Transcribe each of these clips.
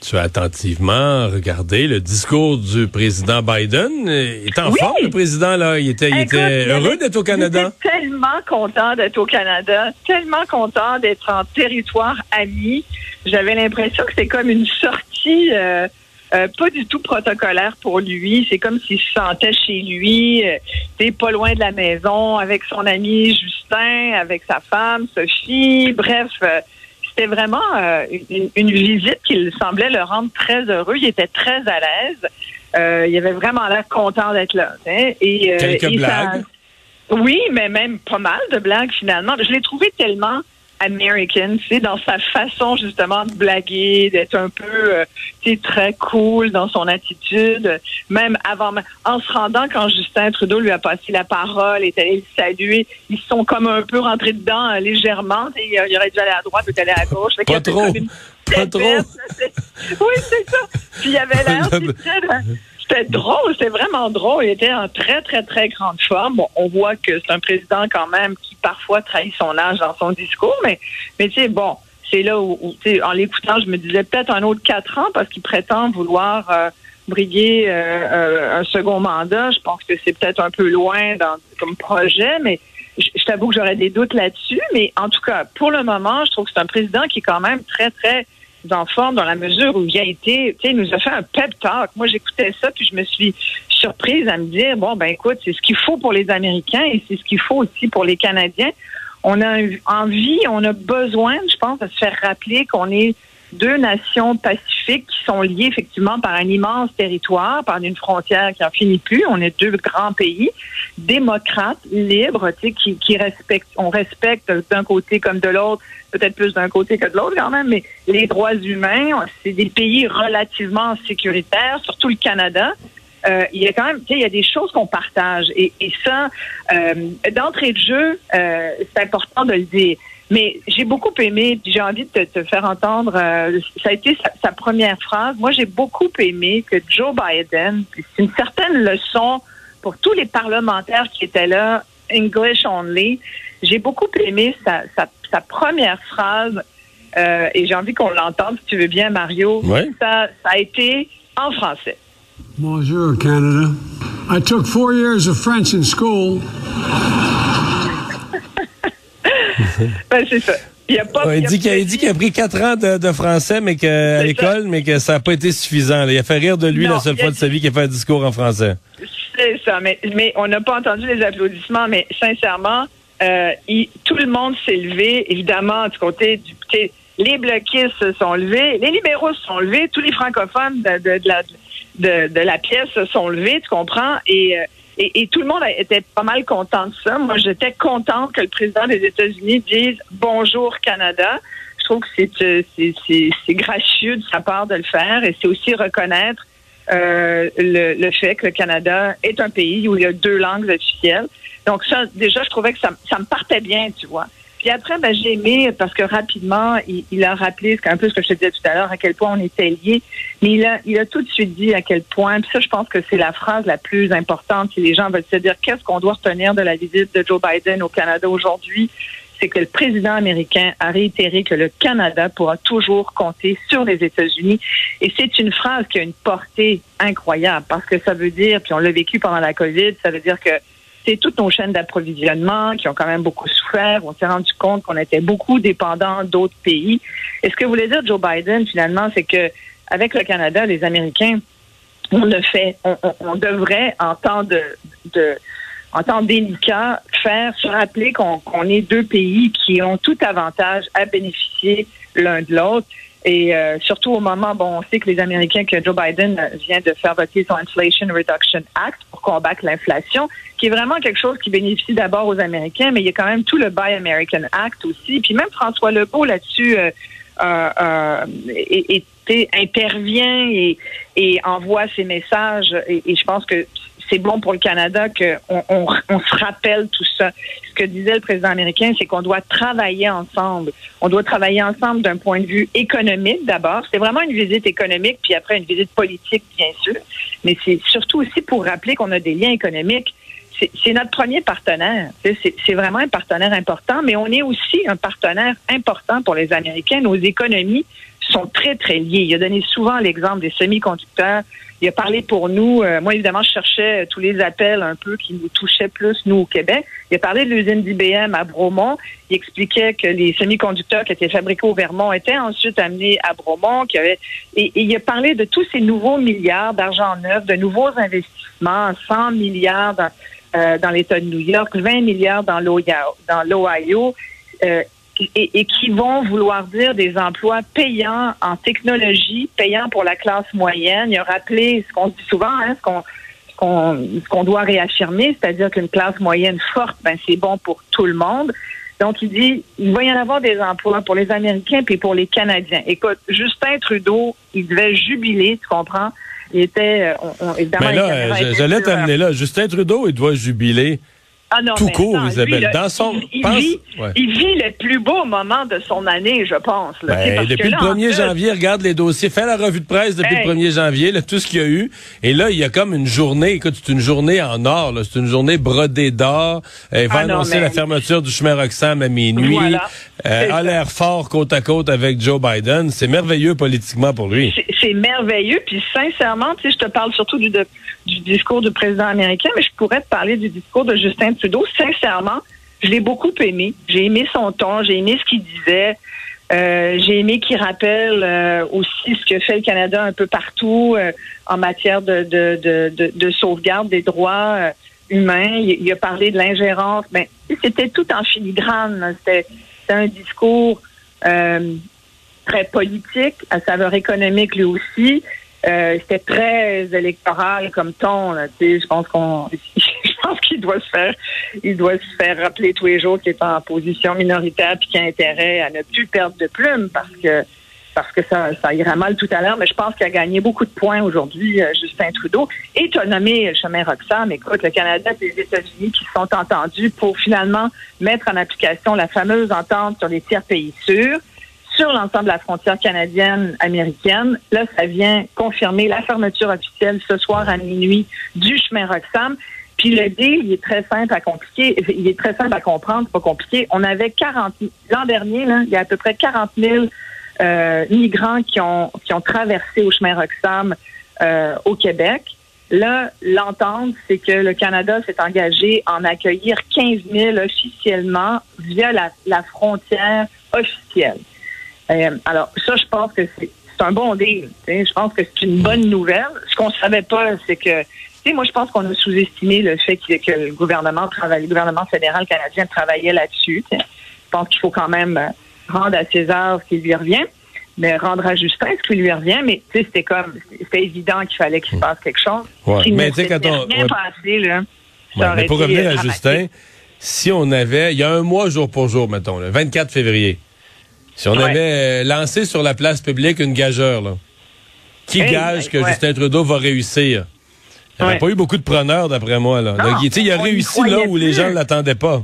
Tu as attentivement regardé le discours du président Biden. Il est en Oui. forme, le président, là. Il était, il était heureux d'être au Canada. J'étais tellement content d'être au Canada, tellement content d'être en territoire ami. J'avais l'impression que c'était comme une sortie euh, euh, pas du tout protocolaire pour lui. C'est comme s'il se sentait chez lui, euh, t'sais, pas loin de la maison, avec son ami Justin, avec sa femme Sophie. Bref, euh, c'était vraiment euh, une, une visite qui semblait le rendre très heureux. Il était très à l'aise. Euh, il avait vraiment l'air content d'être là. hein. Et, euh, Quelques et ça- blagues. oui, mais même pas mal de blagues finalement. Je l'ai trouvé tellement American, tu sais, dans sa façon justement de blaguer, d'être un peu, euh, tu sais, très cool dans son attitude. Même avant, en se rendant quand Justin Trudeau lui a passé la parole, est allé le saluer, ils sont comme un peu rentrés dedans euh, légèrement. Tu sais, il aurait dû aller à droite ou aller à gauche. Fait Pas trop. Pas trop. Oui, c'est ça. Puis il avait l'air, c'était drôle, c'était vraiment drôle. Il était en très, très, très grande forme. Bon, on voit que c'est un président quand même qui parfois trahit son âge dans son discours, mais, mais tu sais, bon, c'est là où, en l'écoutant, je me disais peut-être un autre quatre ans parce qu'il prétend vouloir euh, briguer euh, euh, un second mandat. Je pense que c'est peut-être un peu loin dans, comme projet, mais je, je t'avoue que j'aurais des doutes là-dessus. Mais en tout cas, pour le moment, je trouve que c'est un président qui est quand même très, très en forme dans la mesure où il a été, tu sais, il nous a fait un pep talk. Moi, j'écoutais ça, puis je me suis surprise à me dire, bon, ben écoute, c'est ce qu'il faut pour les Américains et c'est ce qu'il faut aussi pour les Canadiens. On a envie, on a besoin, je pense, de se faire rappeler qu'on est deux nations pacifiques qui sont liées effectivement par un immense territoire, par une frontière qui en finit plus. On est deux grands pays démocrates, libres, tu sais, qui, qui respectent, on respecte d'un côté comme de l'autre, peut-être plus d'un côté que de l'autre quand même, mais les droits humains, c'est des pays relativement sécuritaires, surtout le Canada. Euh, il y a quand même, tu sais, il y a des choses qu'on partage et, et ça, euh, d'entrée de jeu, euh, c'est important de le dire. Mais j'ai beaucoup aimé, j'ai envie de te, te faire entendre, euh, ça a été sa, sa première phrase. Moi, j'ai beaucoup aimé que Joe Biden, c'est une certaine leçon pour tous les parlementaires qui étaient là, English only. J'ai beaucoup aimé sa, sa, sa première phrase, euh, et j'ai envie qu'on l'entende, si tu veux bien, Mario. Oui. Ça, ça a été en français. Bonjour, Canada. I took four years of French in school. Ben, c'est ça. Il, a pas, Ouais, il a dit qu'il a, pas il dit qu'il a pris quatre ans de, de français mais que, à l'école, mais que ça n'a pas été suffisant. là. Il a fait rire de lui Non, la seule fois de sa vie qu'il a fait un discours en français. Mais, on n'a pas entendu les applaudissements, mais sincèrement, euh, tout le monde s'est levé, évidemment, du côté du... Les bloquistes se sont levés, les libéraux se sont levés, tous les francophones de, la, pièce se sont levés, tu comprends? Et, euh, tout le monde était pas mal content de ça. Moi, j'étais contente que le président des États-Unis dise Bonjour Canada. Je trouve que c'est euh, gracieux de sa part de le faire et c'est aussi reconnaître euh, le, le fait que le Canada est un pays où il y a deux langues officielles. Donc ça, déjà, je trouvais que ça, ça me partait bien, tu vois. Puis après, ben, j'ai aimé parce que rapidement, il, il a rappelé un peu ce que je te disais tout à l'heure, à quel point on était liés. Mais il a, il a tout de suite dit à quel point. Puis ça, je pense que c'est la phrase la plus importante si les gens veulent se dire qu'est-ce qu'on doit retenir de la visite de Joe Biden au Canada aujourd'hui. C'est que le président américain a réitéré que le Canada pourra toujours compter sur les États-Unis. Et c'est une phrase qui a une portée incroyable parce que ça veut dire, puis on l'a vécu pendant la COVID, ça veut dire que c'est toutes nos chaînes d'approvisionnement qui ont quand même beaucoup souffert. On s'est rendu compte qu'on était beaucoup dépendants d'autres pays. Et ce que voulait dire Joe Biden, finalement, c'est que avec le Canada, les Américains, on le fait, on, devrait, en temps de en temps délicat, faire se rappeler qu'on est deux pays qui ont tout avantage à bénéficier l'un de l'autre. Et euh, surtout au moment, bon, on sait que les Américains, que Joe Biden vient de faire voter son Inflation Reduction Act pour combattre l'inflation, qui est vraiment quelque chose qui bénéficie d'abord aux Américains, mais il y a quand même tout le Buy American Act aussi. Puis même François Legault là-dessus euh, euh, euh, intervient et, et envoie ses messages. Et, et je pense que c'est bon pour le Canada qu'on on, se rappelle tout ça. Ce que disait le président américain, c'est qu'on doit travailler ensemble. On doit travailler ensemble d'un point de vue économique d'abord. C'est vraiment une visite économique, puis après une visite politique, bien sûr. Mais c'est surtout aussi pour rappeler qu'on a des liens économiques c'est notre premier partenaire. C'est vraiment un partenaire important, mais on est aussi un partenaire important pour les Américains. Nos économies sont très, très liées. Il a donné souvent l'exemple des semi-conducteurs. Il a parlé pour nous. Euh, moi, évidemment, je cherchais tous les appels un peu qui nous touchaient plus, nous, au Québec. Il a parlé de l'usine d'IBM à Bromont. Il expliquait que les semi-conducteurs qui étaient fabriqués au Vermont étaient ensuite amenés à Bromont. avait, et, et, il a parlé de tous ces nouveaux milliards d'argent neuf, de nouveaux investissements, 100 milliards dans, euh, dans l'État de New York, 20 milliards dans l'Ohio, euh, et, qui vont vouloir dire des emplois payants en technologie, payants pour la classe moyenne. Il a rappelé ce qu'on dit souvent, hein, ce qu'on doit réaffirmer, c'est-à-dire qu'une classe moyenne forte, ben c'est bon pour tout le monde. Donc, il dit, il va y en avoir des emplois pour les Américains puis pour les Canadiens. Écoute, Justin Trudeau, il devait jubiler, tu comprends, il était, euh, évidemment... Mais là, j'allais t'amener là. Justin Trudeau, il doit jubiler. Ah non, tout court, Isabelle. dans son, il, vit, il, vit, le plus beau moment de son année, je pense. Ben, depuis le 1er janvier, regarde les dossiers, fait la revue de presse depuis le 1er janvier, là, tout ce qu'il y a eu. Et là, il y a comme une journée, écoute, c'est une journée en or, c'est une journée brodée d'or. Il va ah annoncer la fermeture du chemin Roxham à minuit. Voilà. Euh, a l'air fort côte à côte avec Joe Biden. C'est merveilleux politiquement pour lui. C'est merveilleux. Puis sincèrement, tu sais, je te parle surtout du, du discours du président américain, mais je pourrais te parler du discours de Justin Trudeau. Sincèrement, je l'ai beaucoup aimé. J'ai aimé son ton, j'ai aimé ce qu'il disait. Euh, j'ai aimé qu'il rappelle euh, aussi ce que fait le Canada un peu partout euh, en matière de, de, de, de, sauvegarde des droits humains. Il, a parlé de l'ingérence. Ben, c'était tout en filigrane. C'était un discours très politique, à saveur économique lui aussi. Euh, c'était très électoral comme ton. Là, je pense qu'on, je pense qu'il doit se faire, il doit se faire rappeler tous les jours qu'il est en position minoritaire puis qu'il a intérêt à ne plus perdre de plumes parce que parce que ça, ça ira mal tout à l'heure, mais je pense qu'il a gagné beaucoup de points aujourd'hui, euh, Justin Trudeau. Et tu as nommé le chemin Roxham. Écoute, le Canada et les États-Unis qui sont entendus pour finalement mettre en application la fameuse entente sur les tiers pays sûrs sur l'ensemble de la frontière canadienne américaine. Là, ça vient confirmer la fermeture officielle ce soir à minuit du chemin Roxham. Puis le deal, il est très simple à compliquer, il est très simple à comprendre, pas compliqué. On avait 40 l'an dernier, là, il y a à peu près 40 000 euh, migrants qui ont qui ont traversé au chemin Roxham euh, au Québec. Là, l'entente, c'est que le Canada s'est engagé en accueillir 15 000 officiellement via la, la frontière officielle. Euh, alors, ça, je pense que c'est un bon deal. Je pense que c'est une bonne nouvelle. Ce qu'on savait pas, c'est que, moi, je pense qu'on a sous-estimé le fait que, le gouvernement travaille, le gouvernement fédéral canadien travaillait là-dessus. Je pense qu'il faut quand même euh, rendre à César ce qui lui revient, mais rendre à Justin ce qui lui revient. Mais c'était comme, c'était évident qu'il fallait qu'il se passe quelque chose. Ouais. mais tu sais, quand on, rien passé, là, mais pour revenir à Justin, si on avait, il y a un mois jour pour jour, mettons, le 24 février, si on avait euh, lancé sur la place publique une gageure, là, qui gage que Justin Trudeau va réussir? Il n'y aurait pas eu beaucoup de preneurs, d'après moi. Là. Donc, il a réussi là où les gens ne l'attendaient pas.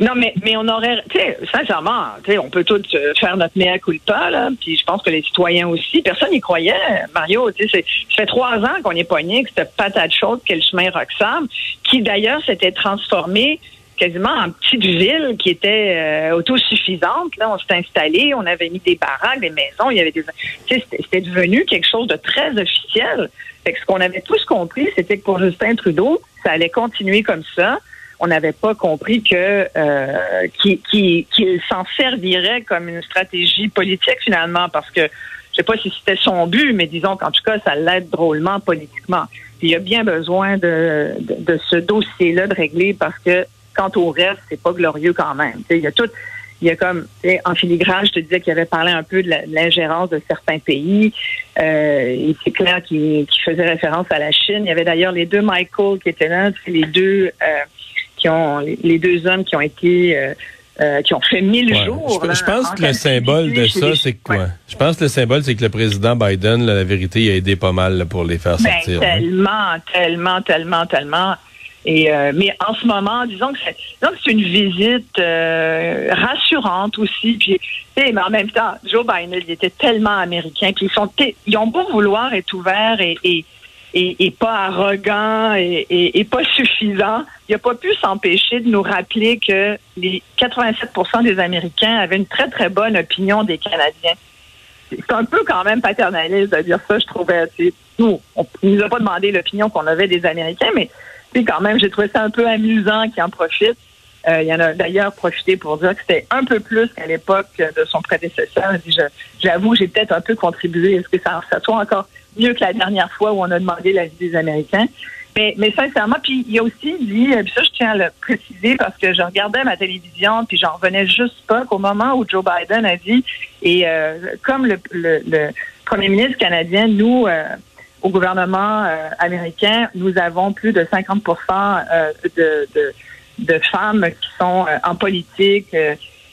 Non, mais, mais on aurait, tu sais, sincèrement, tu sais, on peut tous euh, faire notre mea culpa, là, puis je pense que les citoyens aussi. Personne n'y croyait, Mario. Tu sais, ça fait trois ans qu'on est poigné que cette patate chaude qu'est le chemin Roxham, qui d'ailleurs s'était transformé quasiment en petite ville qui était euh, autosuffisante. Là, on s'est installé, on avait mis des baraques, des maisons, il y avait des. C'était devenu quelque chose de très officiel. Fait que ce qu'on avait tous compris, c'était que pour Justin Trudeau, ça allait continuer comme ça. On n'avait pas compris que euh, qu'il s'en servirait comme une stratégie politique finalement, parce que je sais pas si c'était son but, mais disons qu'en tout cas, ça l'aide drôlement politiquement. il y a bien besoin de, de ce dossier-là de régler parce que Quant au reste, c'est pas glorieux quand même. Il y a tout, il y a comme en filigrane, je te disais qu'il avait parlé un peu de l'ingérence de certains pays. Euh, et c'est clair qu'il faisait référence à la Chine. Il y avait d'ailleurs les deux Michael qui étaient là, les deux euh, qui ont les deux hommes qui ont été euh, euh, qui ont fait mille Ouais. jours. Je, là, je pense en que le symbole de ça, les- c'est quoi? Ouais. Je pense que le symbole, c'est que le président Biden, là, la vérité, il a aidé pas mal là, pour les faire Ben, sortir. hein. tellement, tellement, tellement, tellement. Et euh, mais en ce moment, disons que c'est, une visite euh, rassurante aussi. Puis, mais en même temps, Joe Biden, il était tellement américain. Puis ils sont, ils ont beau vouloir être ouverts et, et, et, pas arrogants et, et, pas suffisants, il a pas pu s'empêcher de nous rappeler que les 87% des Américains avaient une très très bonne opinion des Canadiens c'est un peu quand même paternaliste de dire ça, je trouvais. Nous, on ne nous a pas demandé l'opinion qu'on avait des Américains, mais tu sais, quand même, j'ai trouvé ça un peu amusant qu'ils en profitent. Euh, il y en a d'ailleurs profité pour dire que c'était un peu plus qu'à l'époque de son prédécesseur. J'avoue, j'ai peut-être un peu contribué à ce que ça, ça soit encore mieux que la dernière fois où on a demandé l'avis des Américains. Mais, mais sincèrement, puis il a aussi dit, euh, puis ça je tiens à le préciser parce que je regardais ma télévision, puis j'en revenais juste pas qu'au moment où Joe Biden a dit, et euh, comme le, le, le premier ministre canadien, nous, euh, au gouvernement euh, américain, nous avons plus de 50 euh, de, de, femmes qui sont euh, en politique.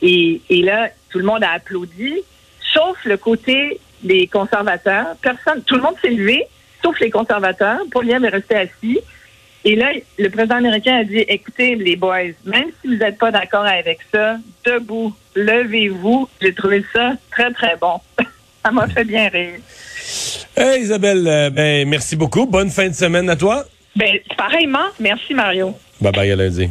et, là, tout le monde a applaudi, sauf le côté des conservateurs. Personne, tout le monde s'est levé, sauf les conservateurs. Paulien est resté assis. Et là, le président américain a dit, écoutez, les boys, même si vous n'êtes pas d'accord avec ça, debout, levez-vous. J'ai trouvé ça très, très bon. ça m'a fait bien rire. Hey, Isabelle, euh, ben, merci beaucoup. Bonne fin de semaine à toi. Ben, pareillement. Merci, Mario. Bye bye à lundi.